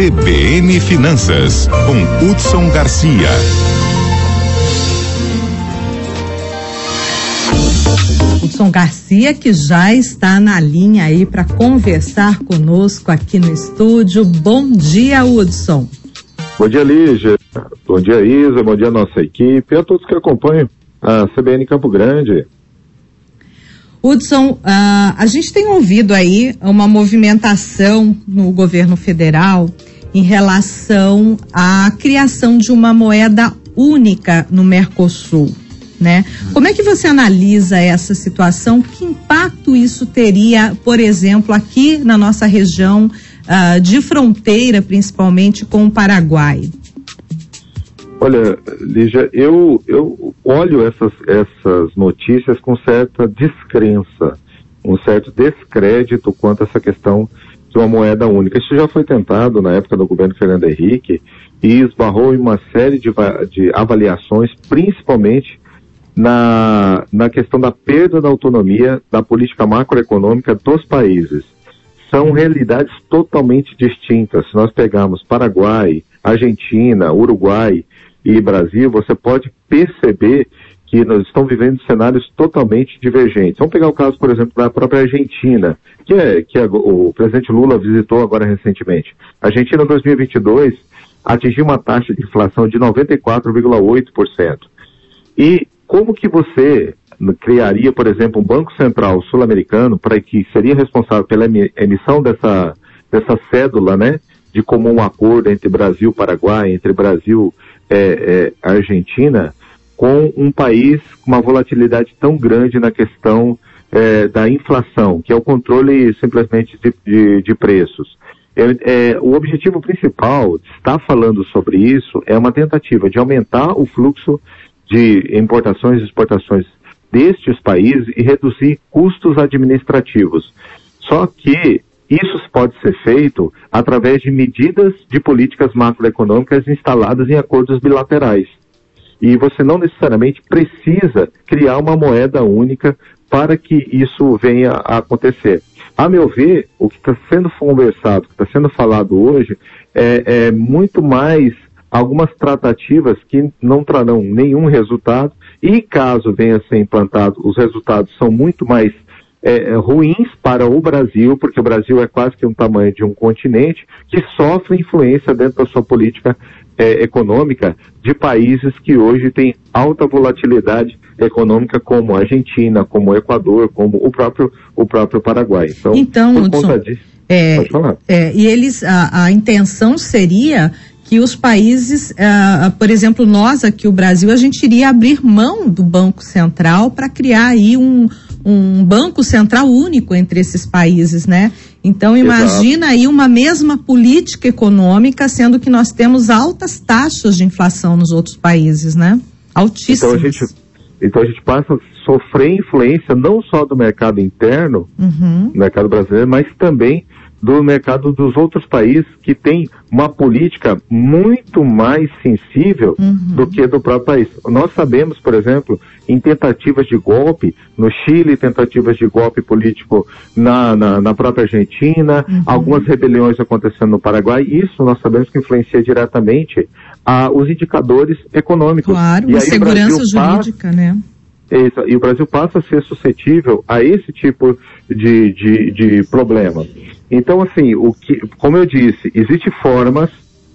CBN Finanças, com Hudson Garcia. Hudson Garcia, que já está na linha aí para conversar conosco aqui no estúdio. Bom dia, Hudson. Bom dia, Lígia. Bom dia, Isa. Bom dia, nossa equipe e a todos que acompanham a CBN Campo Grande. Hudson, uh, a gente tem ouvido aí uma movimentação no governo federal em relação à criação de uma moeda única no Mercosul, né? Como é que você analisa essa situação? Que impacto isso teria, por exemplo, aqui na nossa região uh, de fronteira, principalmente com o Paraguai? Olha, Lígia, eu, eu olho essas, essas notícias com certa descrença, um certo descrédito quanto a essa questão de uma moeda única. Isso já foi tentado na época do governo Fernando Henrique e esbarrou em uma série de, de avaliações, principalmente na, na questão da perda da autonomia da política macroeconômica dos países. São realidades totalmente distintas. Se nós pegarmos Paraguai, Argentina, Uruguai, e Brasil, você pode perceber que estamos vivendo cenários totalmente divergentes. Vamos pegar o caso, por exemplo, da própria Argentina, que, é, que é, o presidente Lula visitou agora recentemente. A Argentina, em 2022, atingiu uma taxa de inflação de 94,8%. E como que você criaria, por exemplo, um Banco Central sul-americano para que seria responsável pela emissão dessa, dessa cédula, né, de comum acordo entre Brasil e Paraguai, entre Brasil é, é, Argentina com um país com uma volatilidade tão grande na questão é, da inflação, que é o controle simplesmente de, de, de preços. É, é, o objetivo principal de estar falando sobre isso é uma tentativa de aumentar o fluxo de importações e exportações destes países e reduzir custos administrativos. Só que isso pode ser feito através de medidas de políticas macroeconômicas instaladas em acordos bilaterais. E você não necessariamente precisa criar uma moeda única para que isso venha a acontecer. A meu ver, o que está sendo conversado, o que está sendo falado hoje, é, é muito mais algumas tratativas que não trarão nenhum resultado e caso venha a ser implantado, os resultados são muito mais é, é, ruins para o Brasil, porque o Brasil é quase que um tamanho de um continente que sofre influência dentro da sua política é, econômica de países que hoje têm alta volatilidade econômica, como a Argentina, como o Equador, como o próprio, o próprio Paraguai. Então, então por Hudson, conta disso, é, pode falar. É, e eles, a, a intenção seria que os países, uh, por exemplo, nós aqui, o Brasil, a gente iria abrir mão do Banco Central para criar aí um, um banco central único entre esses países, né? Então imagina Exato. aí uma mesma política econômica, sendo que nós temos altas taxas de inflação nos outros países, né? Altíssimas. Então a gente, então a gente passa a sofrer influência não só do mercado interno, uhum. mercado brasileiro, mas também do mercado dos outros países que tem uma política muito mais sensível uhum. do que do próprio país. Nós sabemos, por exemplo, em tentativas de golpe no Chile, tentativas de golpe político na, na, na própria Argentina, uhum. algumas rebeliões acontecendo no Paraguai, isso nós sabemos que influencia diretamente a, os indicadores econômicos. Claro, e a segurança jurídica, passa, né? E o Brasil passa a ser suscetível a esse tipo de, de, de problema. Então, assim, o que, como eu disse, existem formas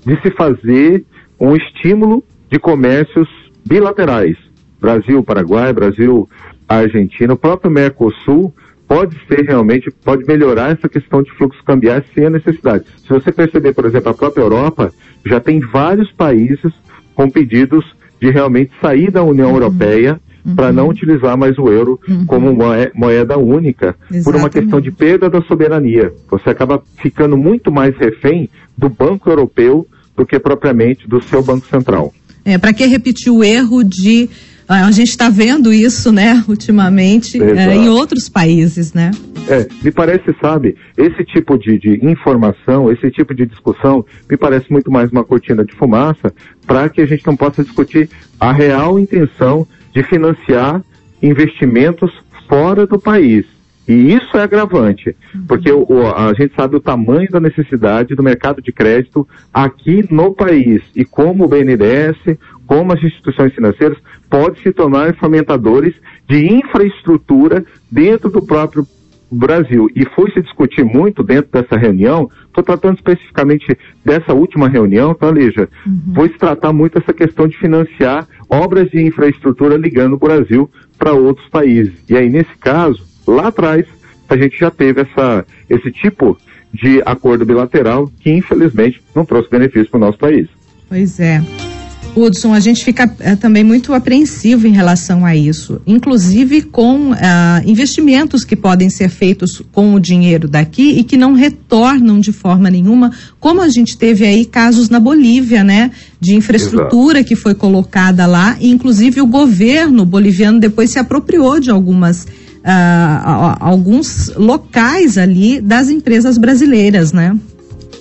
de se fazer um estímulo de comércios bilaterais. Brasil, Paraguai, Brasil, Argentina, o próprio Mercosul pode ser realmente, pode melhorar essa questão de fluxos cambiais sem a necessidade. Se você perceber, por exemplo, a própria Europa já tem vários países com pedidos de realmente sair da União uhum. Europeia uhum. para não utilizar mais o euro uhum. como moeda única, Exatamente. por uma questão de perda da soberania. Você acaba ficando muito mais refém do Banco Europeu do que propriamente do seu Banco Central. É, para que repetir o erro de ah, a gente está vendo isso, né, ultimamente, é, em outros países, né? É, me parece, sabe, esse tipo de, de, informação, esse tipo de discussão, me parece muito mais uma cortina de fumaça para que a gente não possa discutir a real intenção de financiar investimentos fora do país. E isso é agravante, porque o, a gente sabe o tamanho da necessidade do mercado de crédito aqui no país e como o BNDES, como as instituições financeiras podem se tornar fomentadores de infraestrutura dentro do próprio Brasil. E foi se discutir muito dentro dessa reunião, estou tratando especificamente dessa última reunião, tá, Lígia? Uhum. Foi se tratar muito essa questão de financiar obras de infraestrutura ligando o Brasil para outros países. E aí, nesse caso, lá atrás, a gente já teve essa, esse tipo de acordo bilateral que, infelizmente, não trouxe benefício para o nosso país. Pois é. Hudson, a gente fica é, também muito apreensivo em relação a isso, inclusive com ah, investimentos que podem ser feitos com o dinheiro daqui e que não retornam de forma nenhuma, como a gente teve aí casos na Bolívia, né? De infraestrutura Exato. que foi colocada lá, e inclusive o governo boliviano depois se apropriou de algumas. Ah, alguns locais ali das empresas brasileiras, né?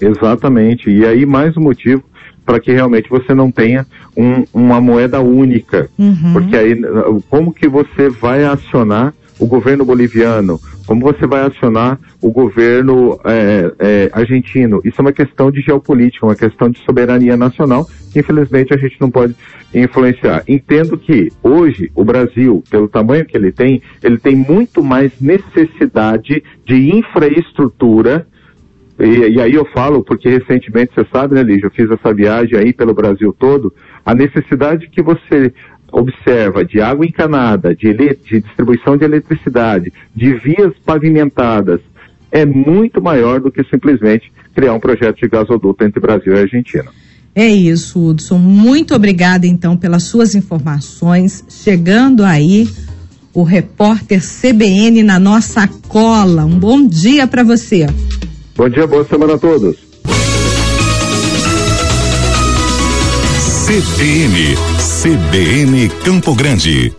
Exatamente. E aí mais um motivo para que realmente você não tenha um, uma moeda única. Uhum. Porque aí, como que você vai acionar o governo boliviano? Como você vai acionar o governo é, é, argentino? Isso é uma questão de geopolítica, uma questão de soberania nacional, que infelizmente a gente não pode influenciar. Entendo que hoje o Brasil, pelo tamanho que ele tem, ele tem muito mais necessidade de infraestrutura e, e, aí eu falo, porque recentemente, você sabe, né, Lígia, eu fiz essa viagem aí pelo Brasil todo, a necessidade que você observa de água encanada, de, de distribuição de eletricidade, de vias pavimentadas, é muito maior do que simplesmente criar um projeto de gasoduto entre Brasil e Argentina. É isso, Hudson. Muito obrigada, então, pelas suas informações. Chegando aí, o repórter CBN na nossa cola. Um bom dia para você. Bom dia, boa semana a todos. CBN, CBN Campo Grande.